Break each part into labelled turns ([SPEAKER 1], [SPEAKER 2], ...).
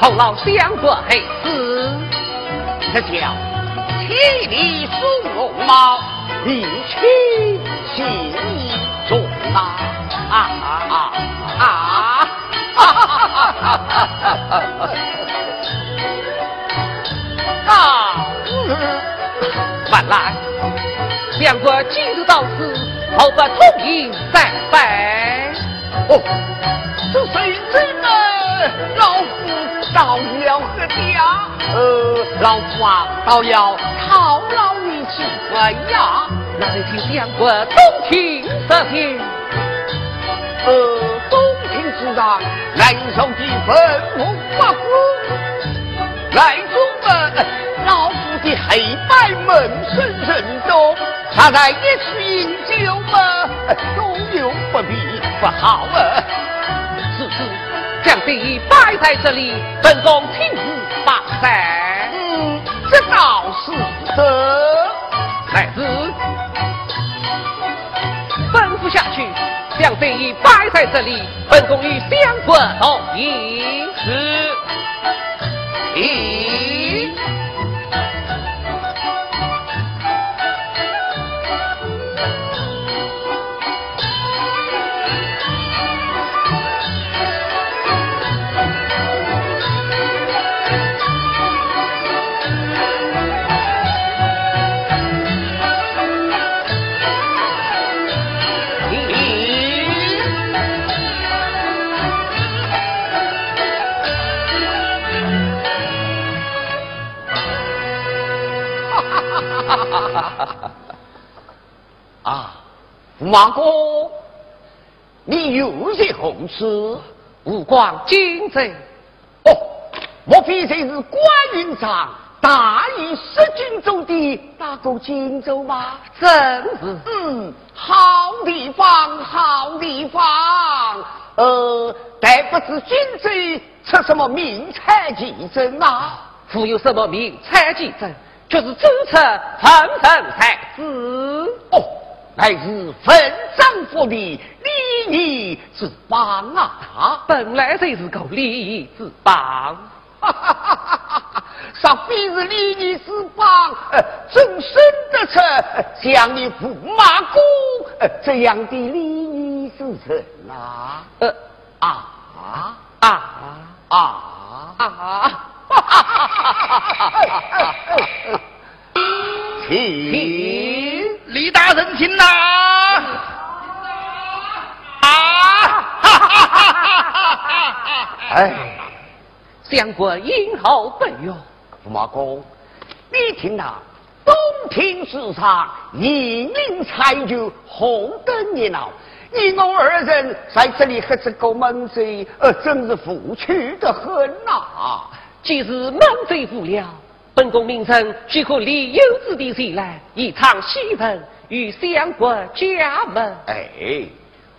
[SPEAKER 1] 后老相国黑子，这叫气力松龙毛，力气气重啊啊啊啊！哈哈哈哈哈哈！啊！万来，相国今日到此，后不同饮三杯？
[SPEAKER 2] 哦，老夫。到了何家？呃，老夫啊，倒要犒劳你几回呀。
[SPEAKER 1] 那里听相国东听色听？
[SPEAKER 2] 呃，东庭之上，来受的吩咐发乎？来中们，老夫的黑白门生人中，他在一时饮酒嘛，都有不必不好啊。
[SPEAKER 1] 是是。将地摆在这里，本宫亲自把赛。
[SPEAKER 2] 嗯，这倒是。
[SPEAKER 1] 来子，吩咐下去，将地摆在这里，本宫与相国同意。
[SPEAKER 2] 是。啊，马哥，你有些红事？
[SPEAKER 1] 无关金贼。
[SPEAKER 2] 哦，莫非这是关云长大意失荆州的打过荆州吗？
[SPEAKER 1] 真是，
[SPEAKER 2] 嗯，好地方，好地方。呃，但不知荆州出什么名菜奇珍啊？
[SPEAKER 1] 复有什么名菜奇珍？就是走出纷纷才子
[SPEAKER 2] 哦，乃是分赃不的礼仪之邦啊！
[SPEAKER 1] 他本来就是个礼仪之邦，
[SPEAKER 2] 哈哈哈哈哈哈！上必是礼仪之邦，终生得出像你驸马公这样的礼仪之人呐！
[SPEAKER 1] 呃啊啊啊啊！哈哈哈哈哈！
[SPEAKER 2] 请
[SPEAKER 3] 李大人请呐！啊！哈哈哈哈
[SPEAKER 2] 哈！哎，
[SPEAKER 1] 相国英豪本用？
[SPEAKER 2] 驸马公，你听那东庭之上，银铃彩酒，红灯热闹，你我二人在这里喝这个闷醉，呃，真是无趣的很呐！
[SPEAKER 1] 既是满贼无了，本宫明晨许可李有子弟前来一场戏文，与相国家门。
[SPEAKER 2] 哎，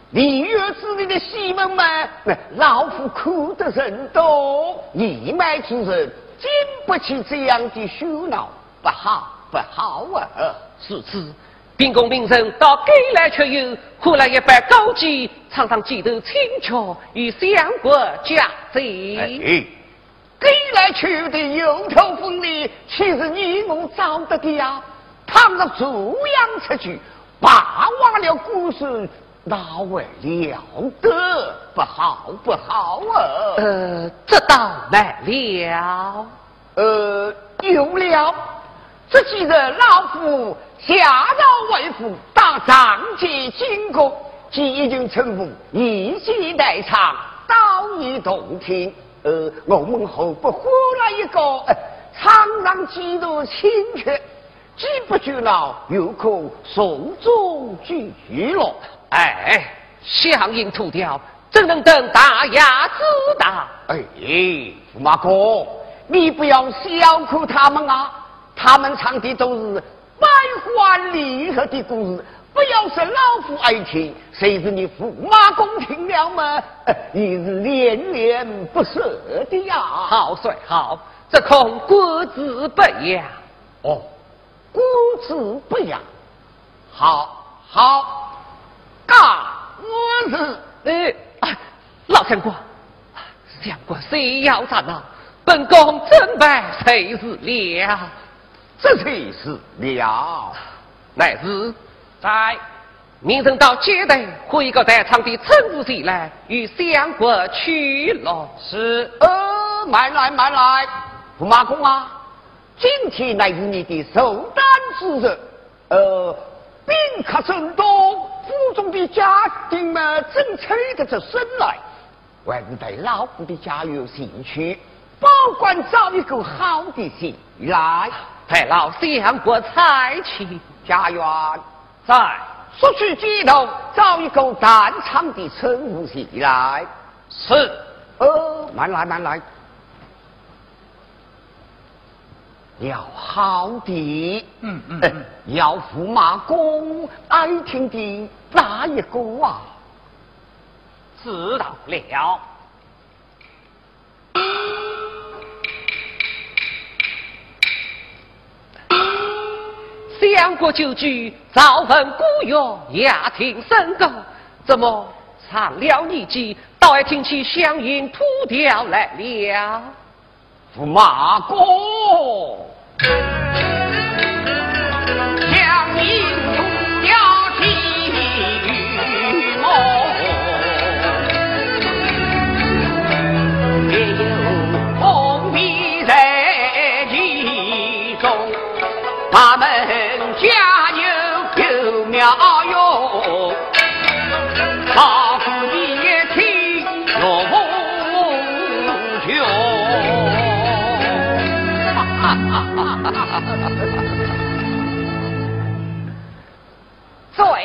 [SPEAKER 2] 你月子里的西门们，老夫苦得人多，义卖之人经不起这样的羞恼，不好不好啊！
[SPEAKER 1] 是此，秉公名人到街来却有，喝了一杯高酒，常常街头轻巧，与相国家贼。
[SPEAKER 2] 哎，给来却有的油头粉脸，岂是你我找得的呀？倘若这样出去，霸王了故事，哪为了得？不好，不好啊！
[SPEAKER 1] 呃，这倒难了。
[SPEAKER 2] 呃，有了。这几日老夫下诏为父，到长街经过，即已经臣服，一骑代唱，道义动听。呃，我们后不换了一个，场上几多亲切。既不就恼，又可从中聚乐。
[SPEAKER 1] 哎，乡音土调，怎能等大雅之道？
[SPEAKER 2] 哎，驸马哥，你不要小看他们啊！他们唱的都是百欢离合的故事，不要是老夫爱听，谁知你驸马公听了吗？你是恋恋不舍的呀！
[SPEAKER 1] 好帅好，这恐国子不雅
[SPEAKER 2] 哦。孤子不养，好好干我
[SPEAKER 1] 是哎，老相公，相公谁要咱呐？本宫真拜谁是了？
[SPEAKER 2] 这才是了？
[SPEAKER 1] 乃是在明晨到接待和一个在场的陈武喜来与相国去了。
[SPEAKER 2] 是，呃，慢来慢来，驸马公啊。今天乃是你的寿诞之日，呃，宾客众多，府中的家丁们正催得着这身来，还是对老夫的家有兴趣，保管找一个好的戏来，
[SPEAKER 1] 待老相国才去。
[SPEAKER 2] 家园
[SPEAKER 1] 在，
[SPEAKER 2] 速去街头找一个弹唱的称呼戏来。
[SPEAKER 1] 是，
[SPEAKER 2] 呃，慢来慢来。要好的，
[SPEAKER 1] 嗯嗯，
[SPEAKER 2] 要驸马公爱听的哪一个啊？
[SPEAKER 1] 知道了。相国旧居，早闻古乐，雅听笙歌，怎么唱了年纪，倒还听起乡音土调来了？
[SPEAKER 2] 驸马公。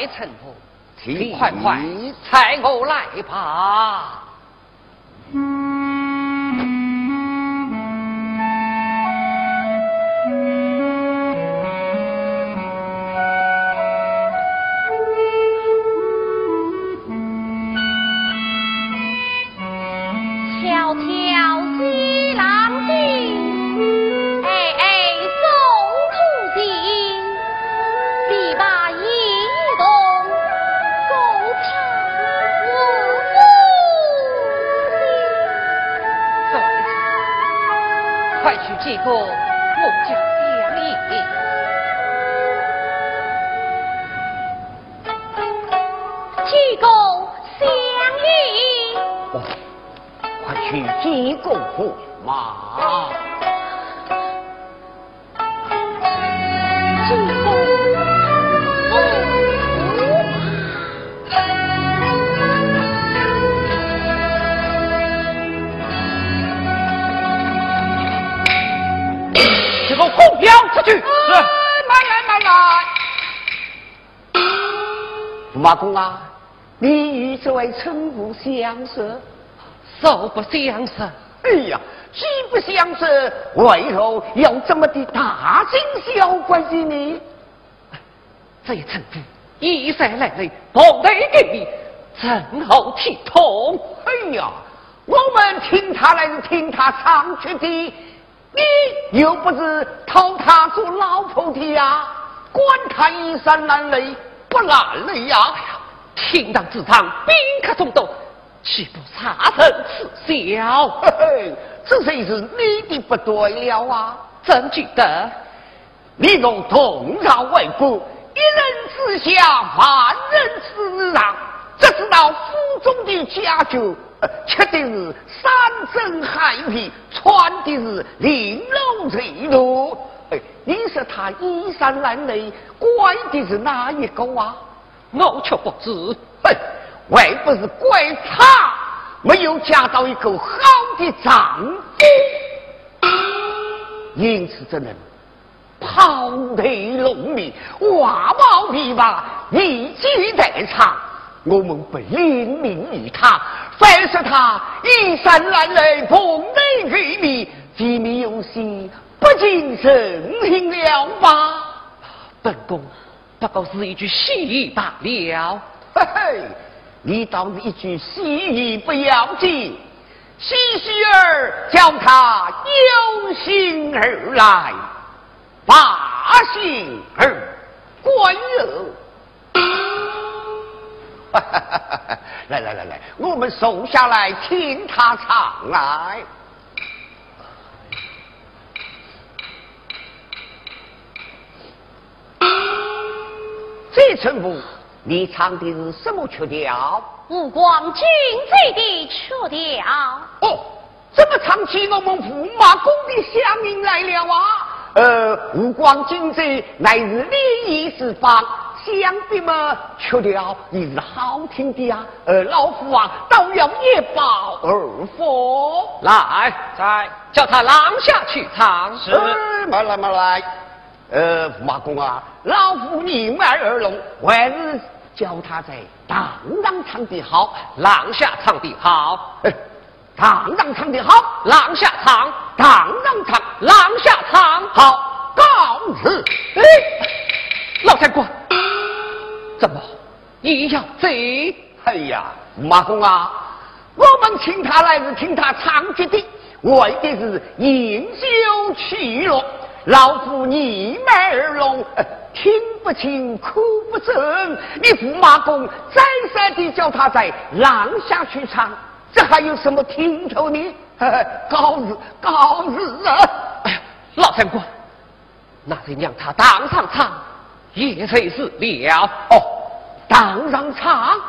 [SPEAKER 1] 再臣服，你快快踩我来吧。
[SPEAKER 4] 公
[SPEAKER 2] 啊，你与这位村妇相识，
[SPEAKER 1] 素不相识。
[SPEAKER 2] 哎呀，既不相识，为何要这么的大惊小怪的呢？
[SPEAKER 1] 这一称呼，衣衫褴褛，捧来给你，正好体统？
[SPEAKER 2] 哎呀，我们听他来是听他唱曲的，你又不是讨他做老婆的呀？管他衣衫褴褛不褴褛呀？呀，
[SPEAKER 1] 天堂之上宾客众多，岂不差生耻笑？
[SPEAKER 2] 嘿嘿，这才是你的不对了啊！
[SPEAKER 1] 怎觉得
[SPEAKER 2] 你若同朝为国，一人之下，万人之上，这知道府中的家酒，吃的是山珍海味，穿的是玲珑翠罗。你说他衣衫褴褛，怪的是哪一个啊？
[SPEAKER 1] 我却不知。
[SPEAKER 2] 哼，还不是怪他没有嫁到一个好的丈夫，因此只能抛头露面，花帽琵琶，一举在场。我们不怜悯于他，反是他衣衫褴褛，蓬头垢面，见面有心。不禁生心了吧？
[SPEAKER 1] 本宫不过是一句戏言罢了。
[SPEAKER 2] 嘿嘿，你倒是一句戏言不要紧，喜喜儿叫他有心而来，把心而观哟。来来来来，我们坐下来听他唱来。这称呼，你唱的是什么曲调？
[SPEAKER 4] 吴光军最的曲调。
[SPEAKER 2] 哦，怎么唱起我们驸马宫的乡音来了啊？呃，吴光军这乃是礼仪之邦，想必嘛曲调也是好听的呀。呃，老夫啊，倒要一报二佛。
[SPEAKER 1] 来，在叫他廊下去唱。
[SPEAKER 2] 是，慢来，慢来。呃，驸马公啊，老夫宁外而聋，还是教他在当当唱的好，
[SPEAKER 1] 廊下唱的好。
[SPEAKER 2] 当当唱的好，
[SPEAKER 1] 廊下唱，
[SPEAKER 2] 当当唱，
[SPEAKER 1] 廊下唱，
[SPEAKER 2] 好，告辞。
[SPEAKER 1] 哎，老太官，怎么你要走？
[SPEAKER 2] 哎呀，驸马公啊，我们请他来是听他唱曲的，为的是饮酒取乐。老夫逆脉而聋，听不清，哭不正。你驸马公再三地叫他在廊下去唱，这还有什么听头呢？高日高日啊！
[SPEAKER 1] 哎呀，老三官，那就让他当上唱，也算是了。
[SPEAKER 2] 哦，当上唱，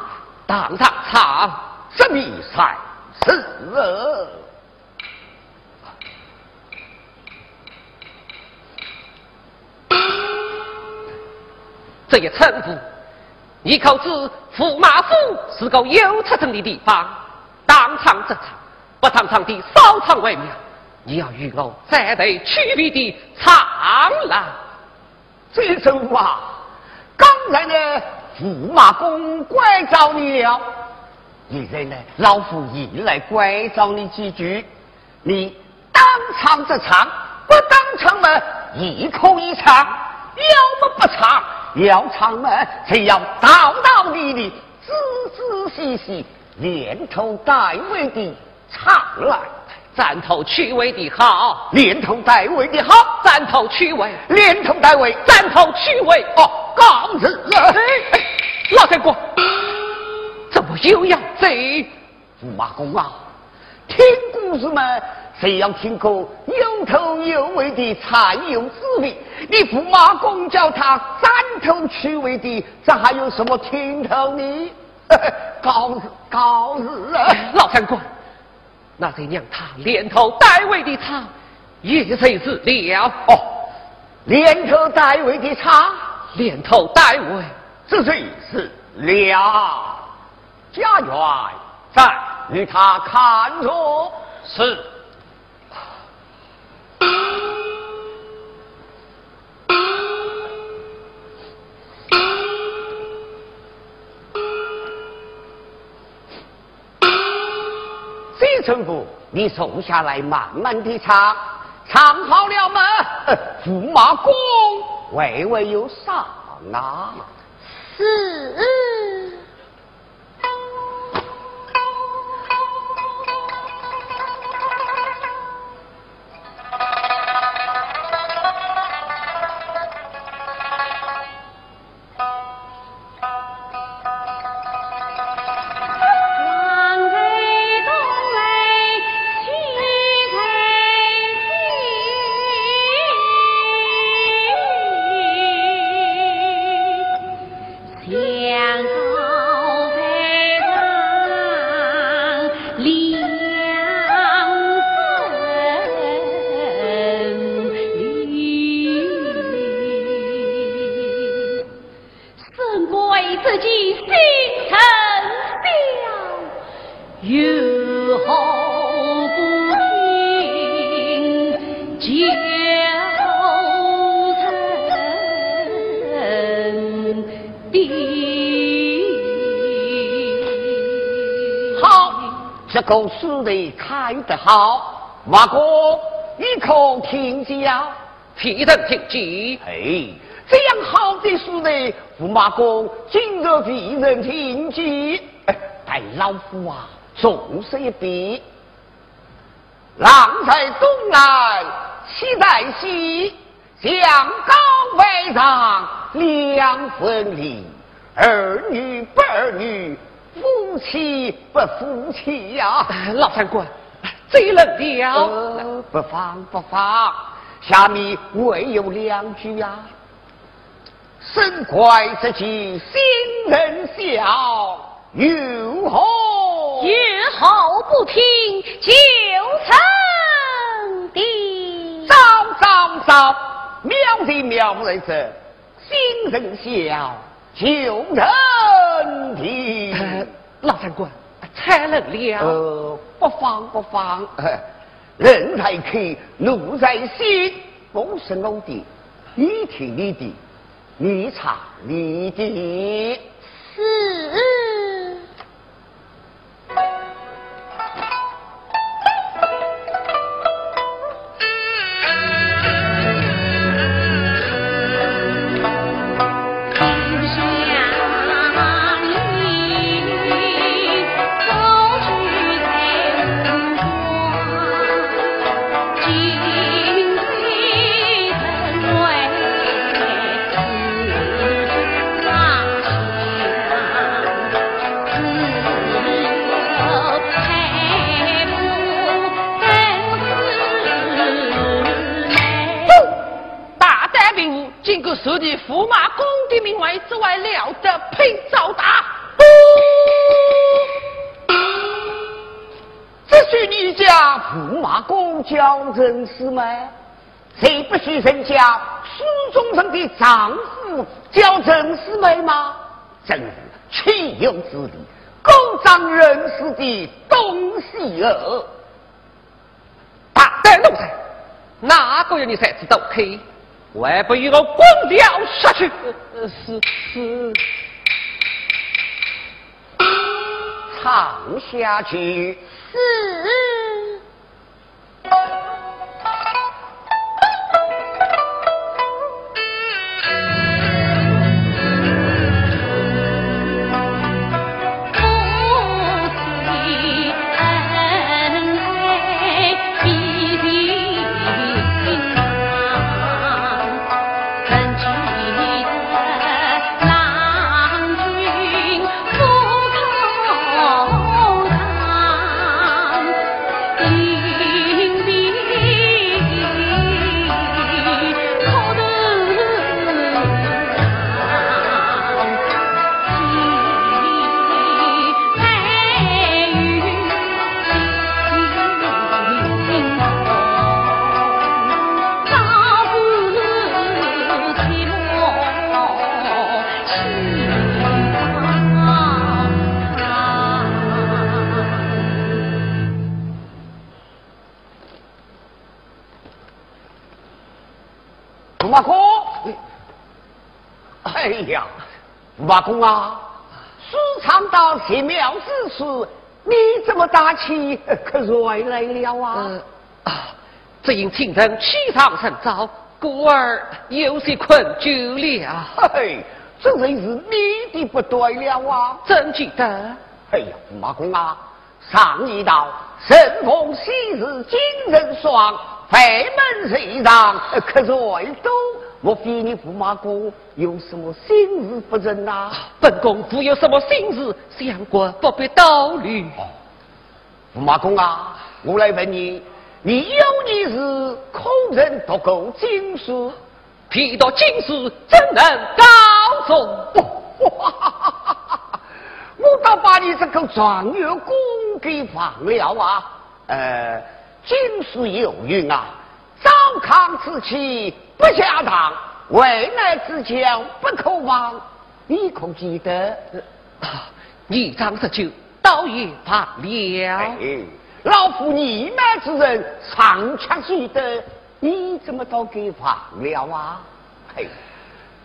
[SPEAKER 1] 当上唱，
[SPEAKER 2] 这比赛是。
[SPEAKER 1] 这一称呼，你可知驸马府是个有出征的地方？当场则场，不当场的烧场为妙。你要与我再对区别的唱来。
[SPEAKER 2] 这一称呼啊，刚才呢驸马公怪着你了，现在呢老夫也来关照你几句。你当场则场，不当场嘛亦可以唱，要么不唱。要唱嘛，就要道道理理、仔仔细细、连头带尾的唱来。
[SPEAKER 1] 赞头曲尾的好，
[SPEAKER 2] 连头带尾的好。
[SPEAKER 1] 赞头曲尾，
[SPEAKER 2] 连头带尾，
[SPEAKER 1] 赞头曲尾。
[SPEAKER 2] 哦，告辞了。
[SPEAKER 1] 老太公，怎么又要这？
[SPEAKER 2] 驸马公啊，听故事嘛。谁要听个有头有尾的才有滋味？你驸马公叫他斩头取尾的，这还有什么听头呢？高日高日啊！
[SPEAKER 1] 老三官，那就让他连头带尾的他，也谁是了。
[SPEAKER 2] 哦，连头带尾的唱，
[SPEAKER 1] 连头带尾，
[SPEAKER 2] 这谁是了。家园在与他看着
[SPEAKER 1] 是。
[SPEAKER 2] 这称呼，你坐下来慢慢的唱，唱好了吗？驸马公，微微有啥啊！
[SPEAKER 4] 是。
[SPEAKER 2] 故事的开得好，马哥，你可听讲？
[SPEAKER 1] 听人听记。
[SPEAKER 2] 哎，这样好的事呢，驸马公今日替人听记，待老夫啊重说一笔。郎在东南，妻在西，将高位上两分离，儿女不儿女。夫妻不夫妻呀，
[SPEAKER 1] 老三官，贼人了，
[SPEAKER 2] 不放不放。下面唯有两句呀：身怀之计，心人笑，有何？
[SPEAKER 4] 日后不听，就成的。
[SPEAKER 2] 早早早，妙的妙在这，心人笑。就人的
[SPEAKER 1] 老三官，太冷了。
[SPEAKER 2] 呃，不放不放，人在口，路在心，我是我的，你听你的，你唱你的。
[SPEAKER 4] 是。
[SPEAKER 1] 驸马公的名位之外，了得配遭打。
[SPEAKER 2] 只许你家驸马公叫人是吗？谁不许人家书中人的丈夫叫人事妹吗？真是岂有此理！狗仗人势的东西儿！
[SPEAKER 1] 大胆奴才，哪个有你才知道？开？还不一个光掉下去！
[SPEAKER 2] 是是，唱下去
[SPEAKER 4] 是。
[SPEAKER 2] 公啊，书唱到奇妙之处，你怎么大气可可来了啊？
[SPEAKER 1] 啊，只因清晨起床甚早，
[SPEAKER 5] 故而有些困久了。
[SPEAKER 2] 嘿嘿，这真是你的不对了啊！
[SPEAKER 5] 真记得？
[SPEAKER 2] 哎呀，驸马公啊，上一道神风昔日金人双，飞门谁让客在都？莫非你驸马哥有什么心事不仁呐？
[SPEAKER 5] 本公夫有什么心事，相国不必多虑。
[SPEAKER 2] 哦，驸马公啊，我来问你，你有你是空人读过经书，
[SPEAKER 5] 提到经书怎能告诉？
[SPEAKER 2] 我倒把你这个状元公给忘了啊！呃，经书有云啊，糟糠之妻不下堂，危难之交不可忘。你可记得？
[SPEAKER 5] 你张十九倒也罢了。
[SPEAKER 2] 老夫年迈之人，尚且记得，你怎么都给忘了啊？嘿，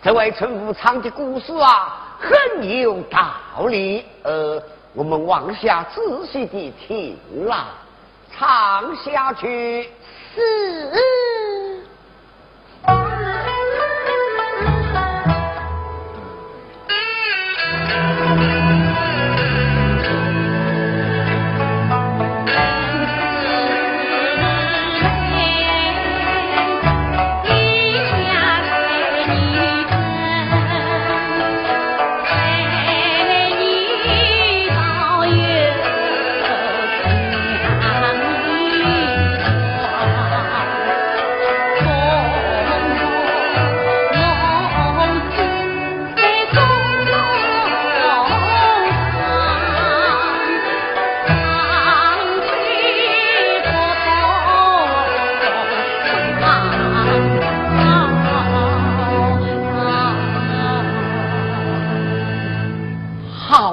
[SPEAKER 2] 这位陈武昌的故事啊！很有道理，呃，我们往下仔细的听啦，唱下去
[SPEAKER 4] 是。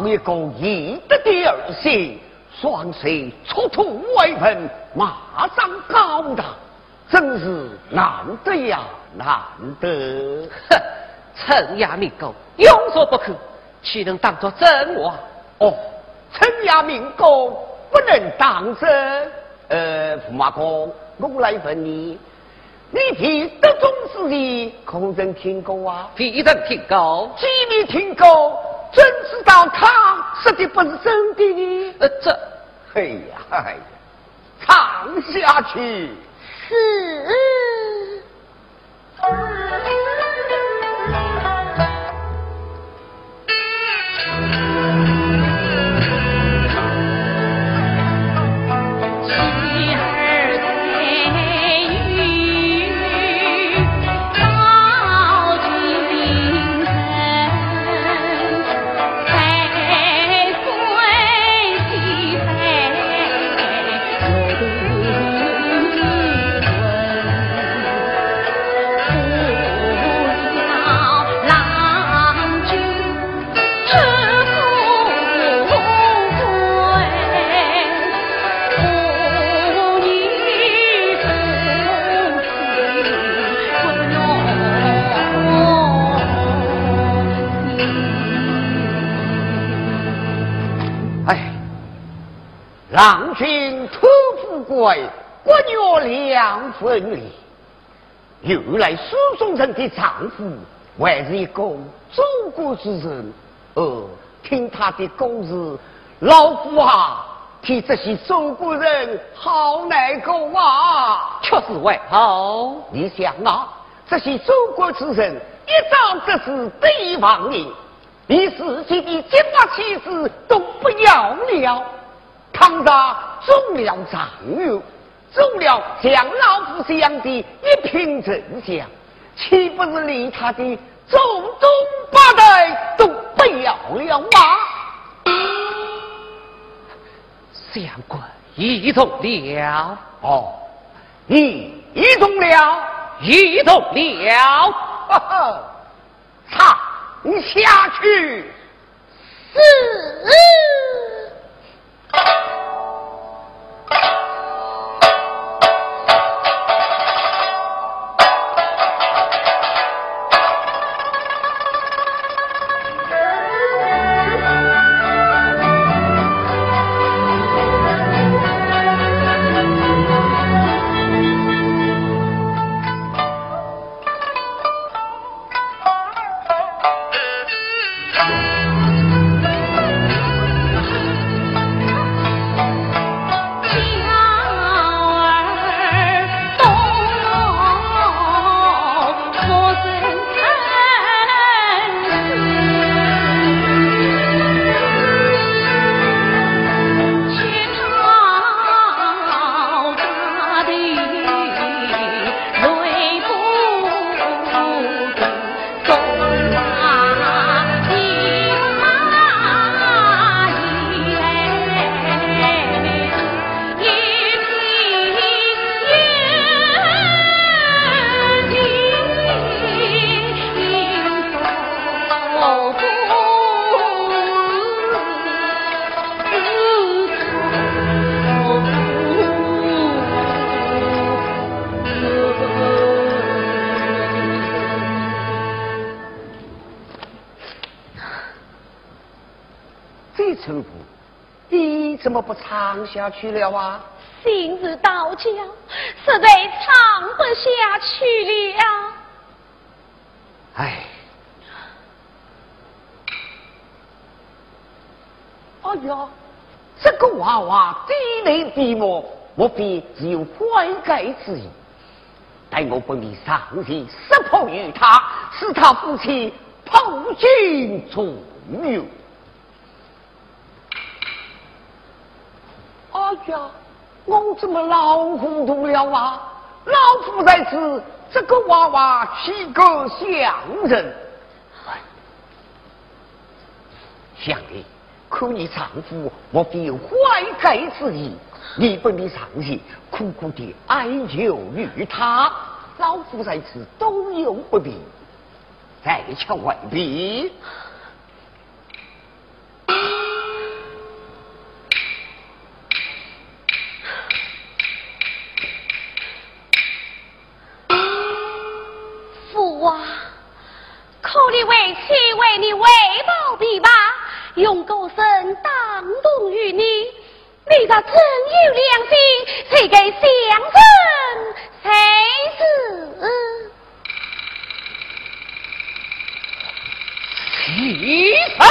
[SPEAKER 2] 一个义德的儿媳，双手出土威风，马上高大，真是难得呀，难得！
[SPEAKER 5] 哼，陈亚明公有所不可，岂能当作真话？
[SPEAKER 2] 哦，陈亚明公不能当真。呃，驸马公，我来问你，你提德宗之意，可曾听过啊？
[SPEAKER 5] 必曾听过，
[SPEAKER 2] 几没听过。怎知道他说的不是真的呢？
[SPEAKER 5] 呃，这，
[SPEAKER 2] 嘿呀，哎呀，唱下去
[SPEAKER 4] 是。
[SPEAKER 2] 富贵，国女两分离。原来苏中人的丈夫还是一个中国之人。呃，听他的故事，老夫啊，替这些中国人好难过啊！
[SPEAKER 5] 确实为好。
[SPEAKER 2] 你想啊，这些中国之人一早得知对方人，连自己的结发妻子都不要了。唐家中了状元，中了像老夫这样的一品正相，岂不是连他的祖宗八代都不要了吗？
[SPEAKER 5] 相公一动了，
[SPEAKER 2] 哦，一动了，
[SPEAKER 5] 一动了，
[SPEAKER 2] 哈哈，唱下去，
[SPEAKER 4] 是。
[SPEAKER 2] you 不唱下去了啊？
[SPEAKER 4] 今日到家，实在唱不下去了。
[SPEAKER 2] 哎，哎呀，这个娃娃低眉低目，莫非只有怀改之意？待我本命上前识破于他，使他夫妻破镜重圆。哎呀，我怎么老糊涂了啊？老夫在此，这个娃娃岂可相认？想的，可你丈夫莫非有怀改之意？你本的上前苦苦的哀求于他，老夫在此都有不便，再瞧外边。
[SPEAKER 4] 你为妻为你为报必吧，用狗身当动于你，你咋真有良心，谁给相争谁死？
[SPEAKER 1] 起手！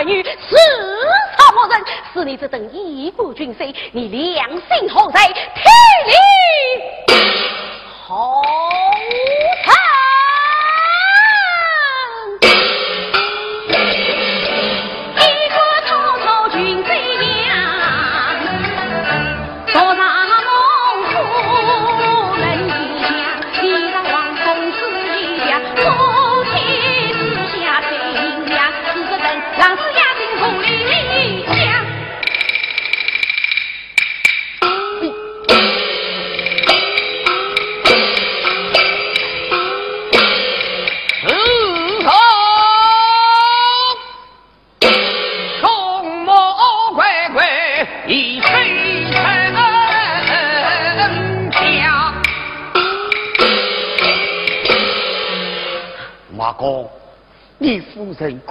[SPEAKER 4] 儿女死草莫人，是你这等义不军师，你良心何在？
[SPEAKER 2] 天理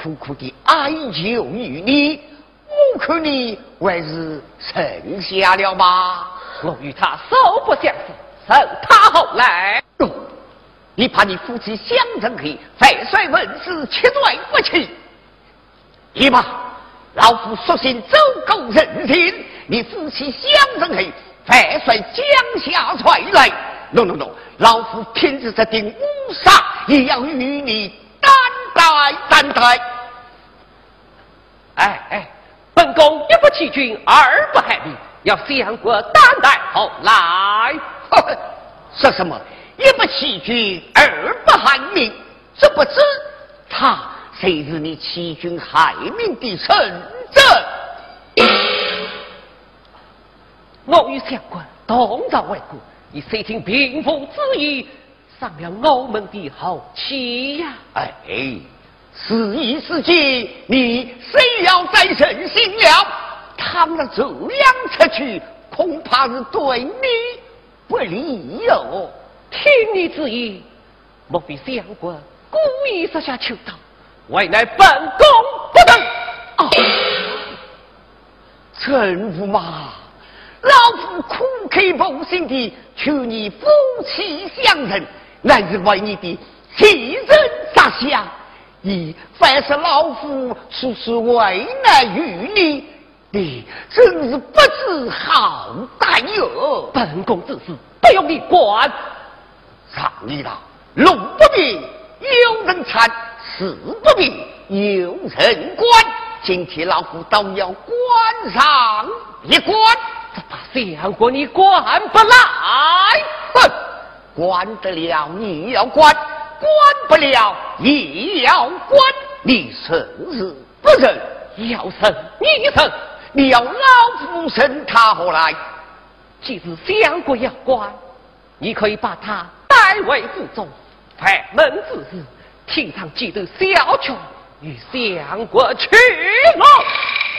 [SPEAKER 2] 苦苦的哀求于你，我看你还是剩下了吧。
[SPEAKER 1] 我与他素不相识，受他后来。
[SPEAKER 2] 你怕你夫妻相争后，反率文士切断不起？你吧，老夫索性走狗任性，你夫妻相争后，反帅江下传来。no no 老夫偏执这顶乌纱，也要与你担来担待。
[SPEAKER 1] 哎哎，本宫一不欺君，二不害民，要相国担待后来。
[SPEAKER 2] 说什么一不欺君，二不害民？这不知他谁是你欺君害民的臣子？
[SPEAKER 1] 我与相国同朝为国。以谁听贫妇之意，伤了我们的好气呀！
[SPEAKER 2] 哎，是一是计，你谁要再任性了？倘若这样出去，恐怕是对你不利哟。
[SPEAKER 1] 听你之意，莫非相国故意设下囚刀，为乃本宫不等？
[SPEAKER 2] 啊，臣驸马。老夫苦口婆心地求你夫妻相认，乃是为你的亲人着想。你凡是老夫处处为难于你，你真是不知好歹哟！
[SPEAKER 1] 本宫之事不用你管。
[SPEAKER 2] 上一道，路不平有人搀，事不平有人管。今天老夫倒要关上一关，
[SPEAKER 1] 这把相国你管不来。
[SPEAKER 2] 哼，关得了你要关，关不了也要关。你生日不认，
[SPEAKER 1] 要生你生，
[SPEAKER 2] 你要老夫生他何来？
[SPEAKER 1] 既是相国要关，你可以把他代为府中，开门之日，厅上记得小权。与相国去了，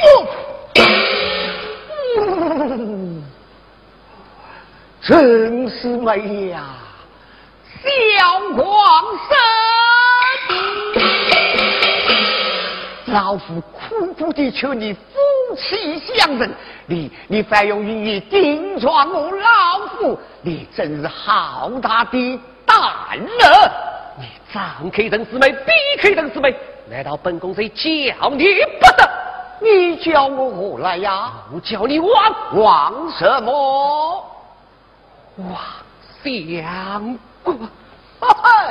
[SPEAKER 2] 哦，真是美呀，小皇生，老夫苦苦的求你夫妻相认，你你反用语言顶撞我老夫，你真是好大的胆了！
[SPEAKER 1] 你张开人四妹，闭开人四妹。难道本宫谁叫你不得？
[SPEAKER 2] 你叫我何来呀？
[SPEAKER 1] 我叫你王
[SPEAKER 2] 王什么？
[SPEAKER 1] 王相国。
[SPEAKER 2] 哈哈，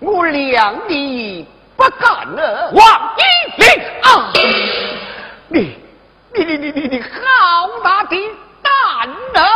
[SPEAKER 2] 我量你不敢了。
[SPEAKER 1] 王一林啊！
[SPEAKER 2] 你你你你你你好大的胆啊！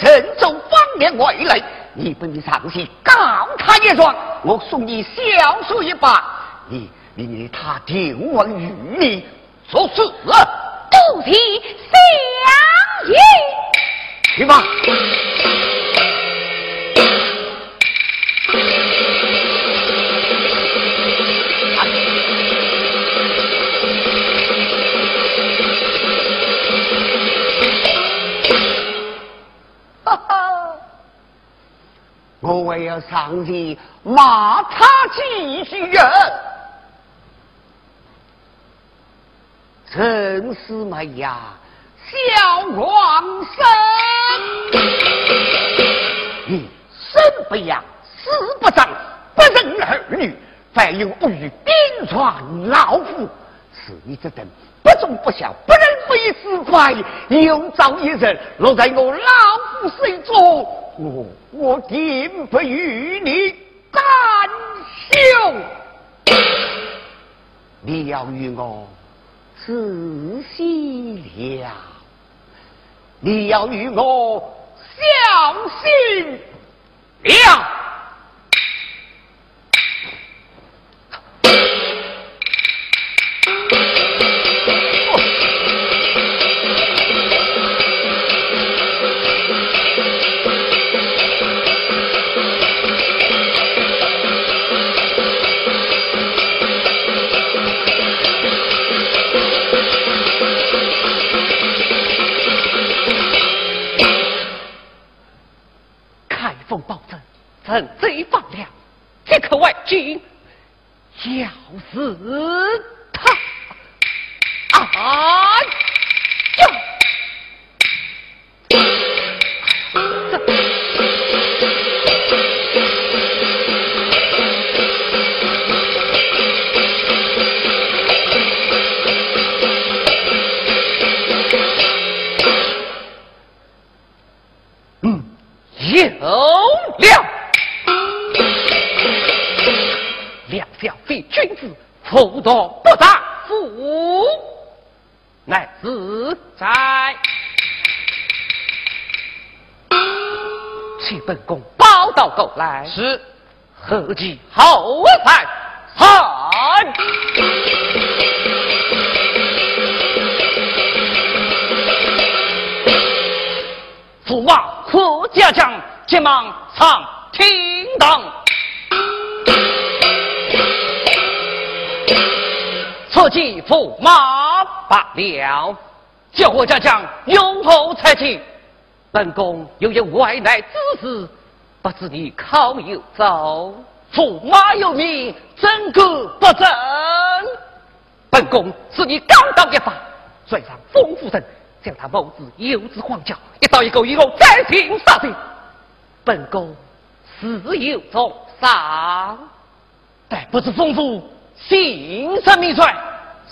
[SPEAKER 2] 陈州方面外来，你不你上去告他一状，我送你小书一把，你你你他定我与你作死，
[SPEAKER 4] 不提相爷，
[SPEAKER 2] 去吧。我为要上前骂他几句人，真是美呀，小皇生，你生不养，死不长，不仁儿女，反有恶语顶撞老夫，是你这等不忠不孝、不仁不义之怪，又遭一日落在我老夫手中，我。我定不与你干休，你要与我仔细了，你要与我小心了。
[SPEAKER 1] 刻外军，要死本宫报到狗来。
[SPEAKER 2] 是，
[SPEAKER 1] 何计后才散？驸马贺家将急忙上厅堂。此计驸马罢了。叫我家将永后才去。本宫又有外来之事，不知你靠有走？驸马有命，怎可不正？本宫是你刚到一发，拽上风夫人，将他谋子幼子黄教，一刀一狗以后再行杀绝。本宫自有重赏，
[SPEAKER 4] 但不知丰富姓甚名帅？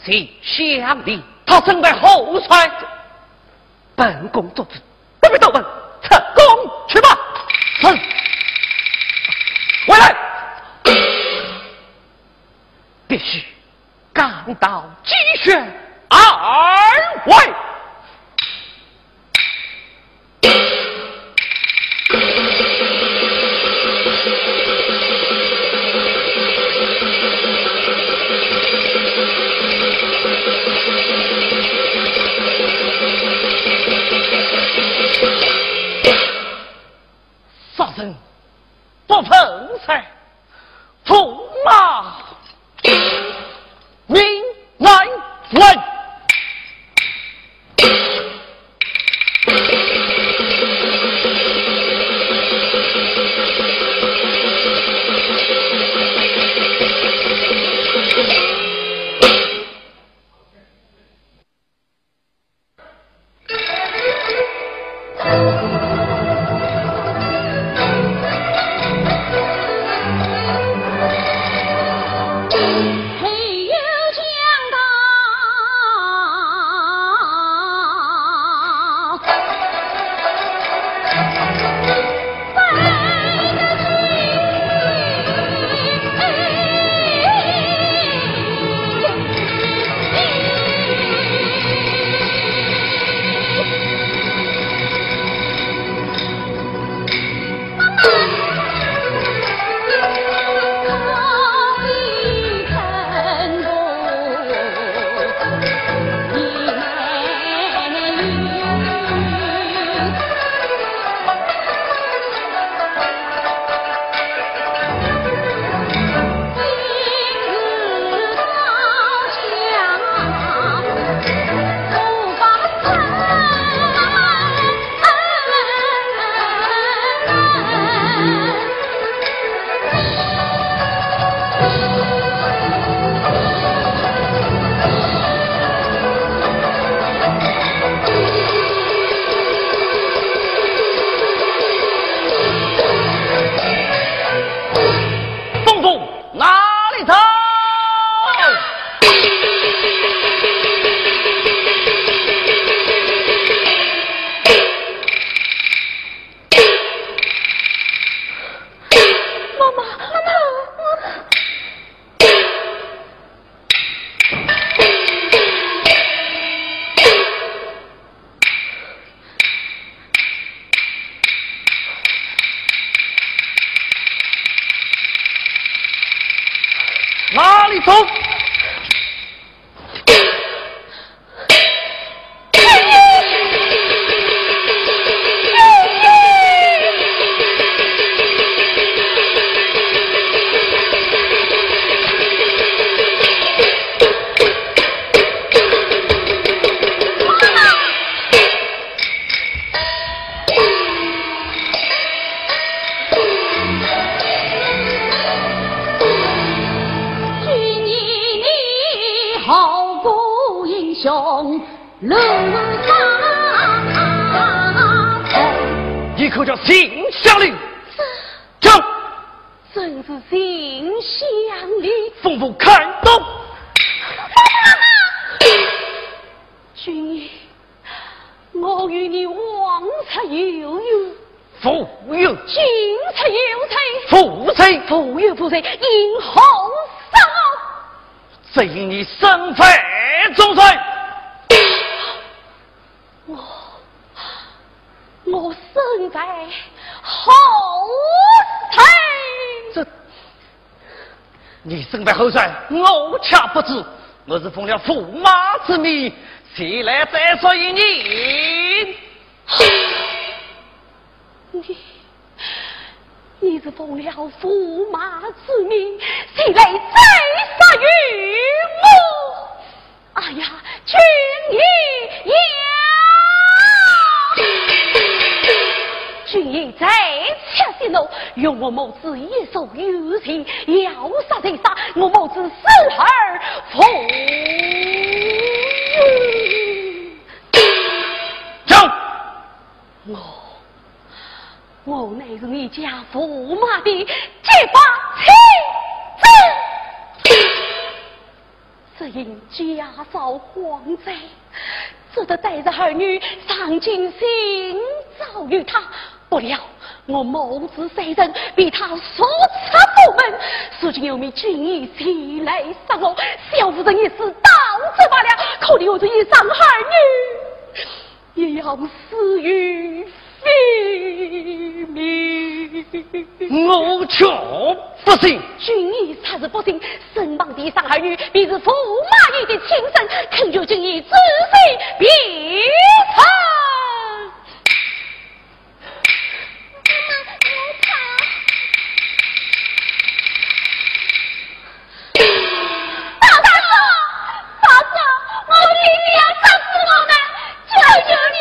[SPEAKER 1] 姓相离，
[SPEAKER 4] 他身为后帅。
[SPEAKER 1] 本宫做主，不必多问，撤宫去吧。
[SPEAKER 4] 是。
[SPEAKER 1] 回来，必须赶到鸡血二位。
[SPEAKER 4] 不碰才，驸马命难问。却不知我是奉了驸马之命，前来再说于
[SPEAKER 3] 你。你，你是奉了驸马之命，前来再杀于我。
[SPEAKER 4] 哎呀，君意呀！君意在切息怒，用我母子一手有情，要杀就杀，我母子死而复
[SPEAKER 3] 走。
[SPEAKER 4] 我我乃是你家驸马的结发妻子，只因家遭荒灾。只得带着儿女上京寻找于他，不料我母子三人被他所杀父门，如今有名军医前来杀我，小夫人一死到此罢了。可怜我这一伤儿女，也要死于非命。
[SPEAKER 3] 我却不信，
[SPEAKER 4] 军医才是不信，身旁的伤儿女便是驸马爷的亲生，恳求军医仔细别查。你你要杀死我们求求你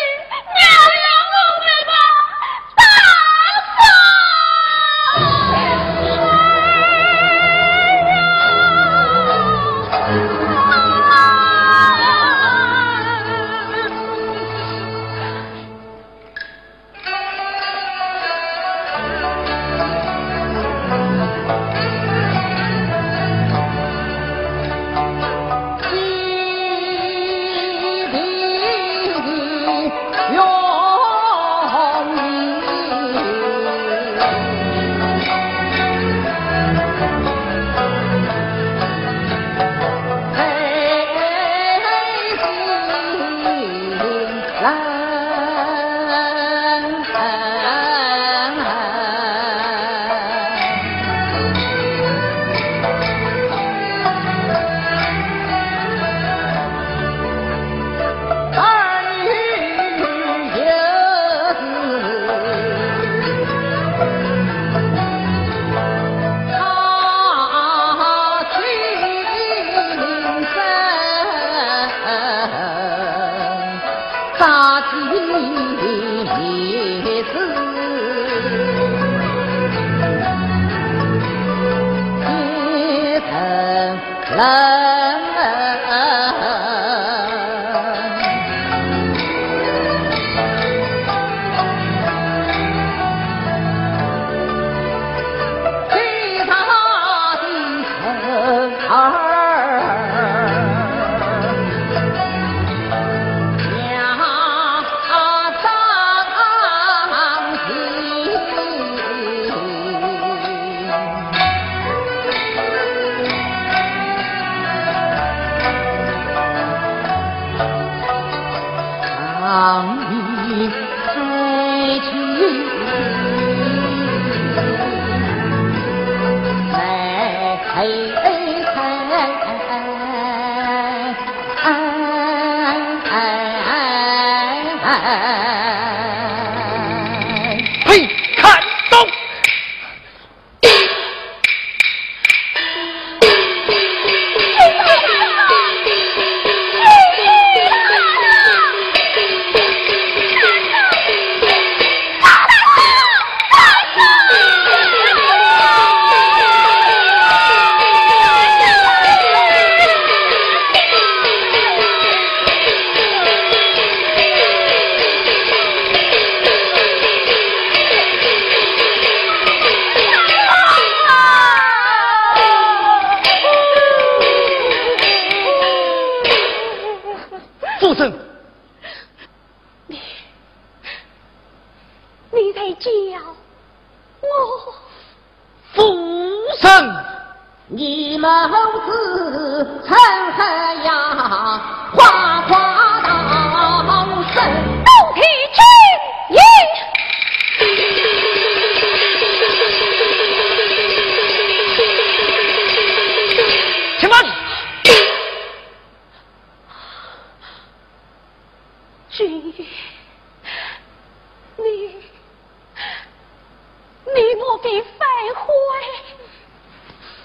[SPEAKER 4] 坏，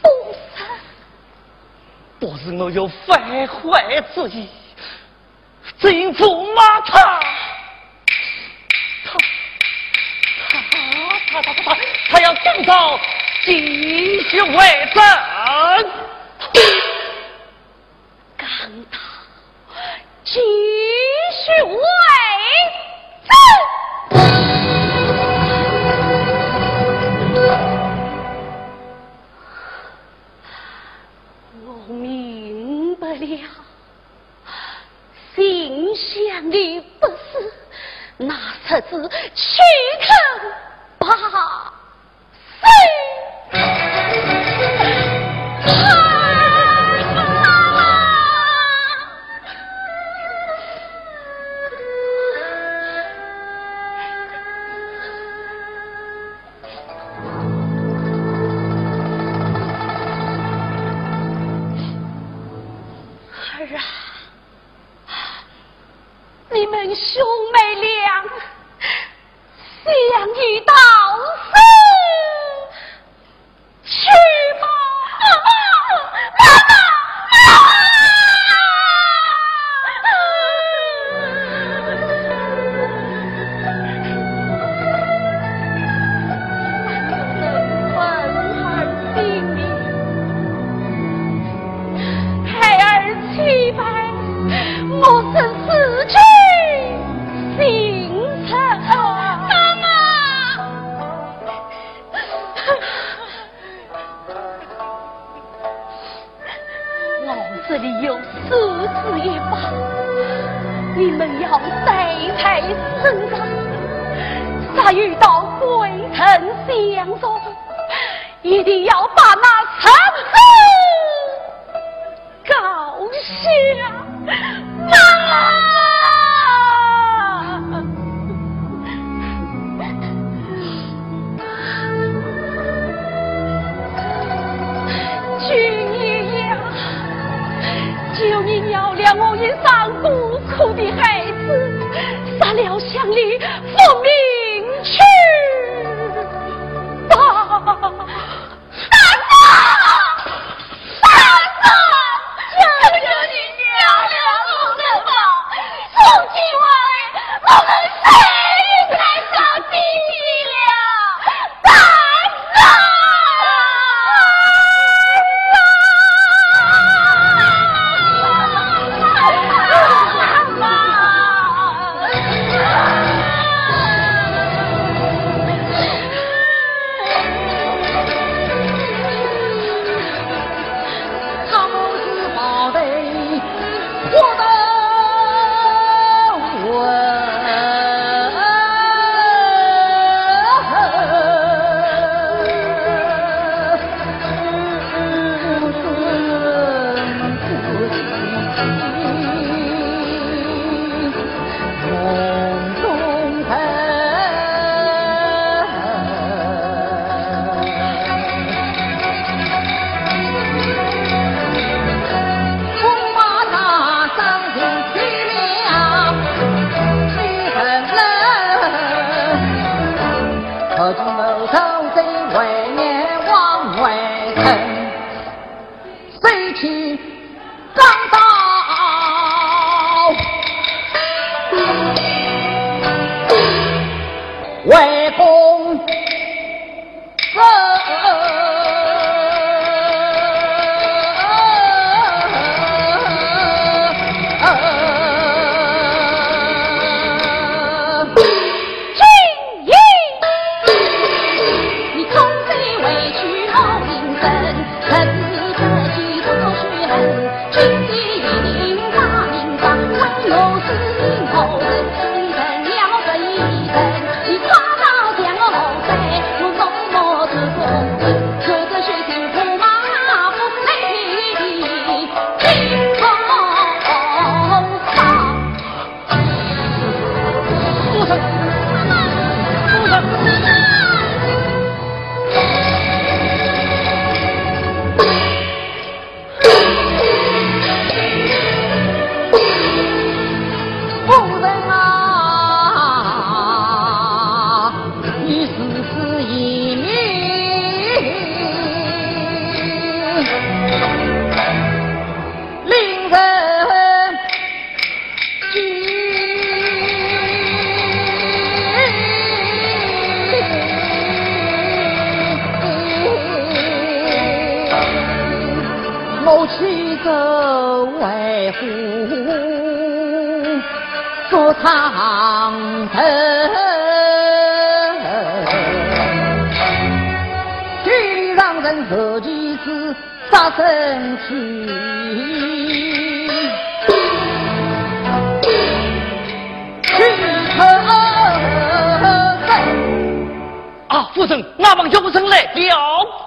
[SPEAKER 4] 不是，不是我有反坏之意，这因驸马他，他，他，他，他，他，他要正道继续为政。
[SPEAKER 6] 我恨。うん。生去？去
[SPEAKER 5] 啊，夫人，阿王叫不成来了。